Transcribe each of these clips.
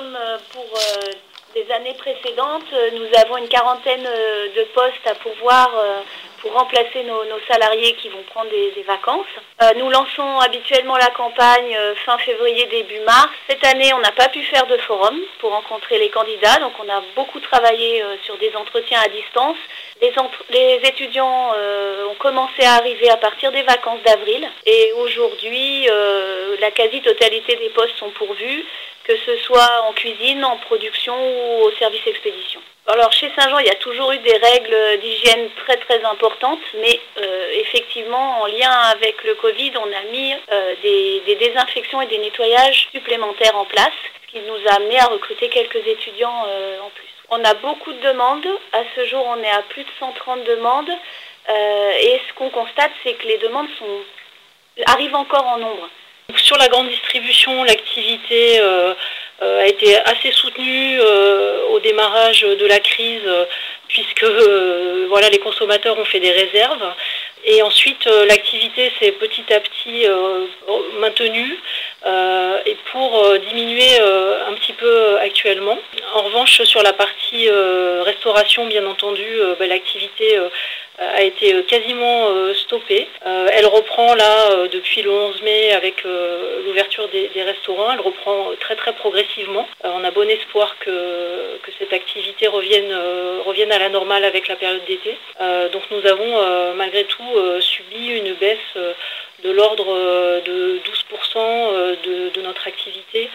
Comme euh, pour euh, des années précédentes, euh, nous avons une quarantaine de postes à pourvoir pour remplacer nos, salariés qui vont prendre des, vacances. Nous lançons habituellement la campagne fin février, début mars. Cette année, on n'a pas pu faire de forum pour rencontrer les candidats, donc on a beaucoup travaillé sur des entretiens à distance. Les, les étudiants ont commencé à arriver à partir des vacances d'avril et aujourd'hui, la quasi-totalité des postes sont pourvus que ce soit en cuisine, en production ou au service expédition. Alors chez Saint-Jean, il y a toujours eu des règles d'hygiène très très importantes, mais euh, effectivement, en lien avec le Covid, on a mis euh, des, des désinfections et des nettoyages supplémentaires en place, ce qui nous a amené à recruter quelques étudiants euh, en plus. On a beaucoup de demandes. À ce jour, on est à plus de 130 demandes. Euh, et ce qu'on constate, c'est que les demandes sont, arrivent encore en nombre. Sur la grande distribution, l'activité euh, euh, a été assez soutenue euh, au démarrage de la crise, puisque voilà, les consommateurs ont fait des réserves. Et ensuite, l'activité s'est petit à petit maintenue et pour diminuer un petit peu actuellement. En revanche, sur la partie restauration, bien entendu, ben, l'activité a été euh, quasiment euh, stoppée. Euh, elle reprend là euh, depuis le 11 mai avec euh, l'ouverture des, restaurants. Elle reprend euh, très très progressivement. Euh, on a bon espoir que, que cette activité revienne, euh, revienne à la normale avec la période d'été. Euh, donc nous avons euh, malgré tout euh, subi une baisse euh, de l'ordre euh, de 12% euh, de, notre activité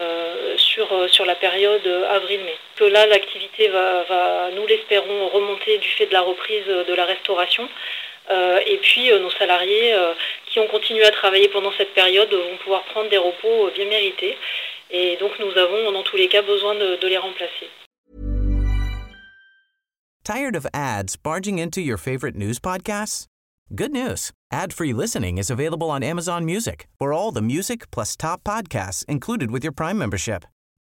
euh, sur, euh, sur la période euh, avril-mai. Que là, l'activité va, va, nous l'espérons, remonter du fait de la reprise euh, de la restauration. Euh, et puis, euh, nos salariés euh, qui ont continué à travailler pendant cette période vont pouvoir prendre des repos bien mérités. Et donc, nous avons, dans tous les cas, besoin de, de les remplacer. Tired of ads barging into your favorite news podcasts? Good news. Ad-free listening is available on Amazon Music for all the music plus top podcasts included with your Prime membership.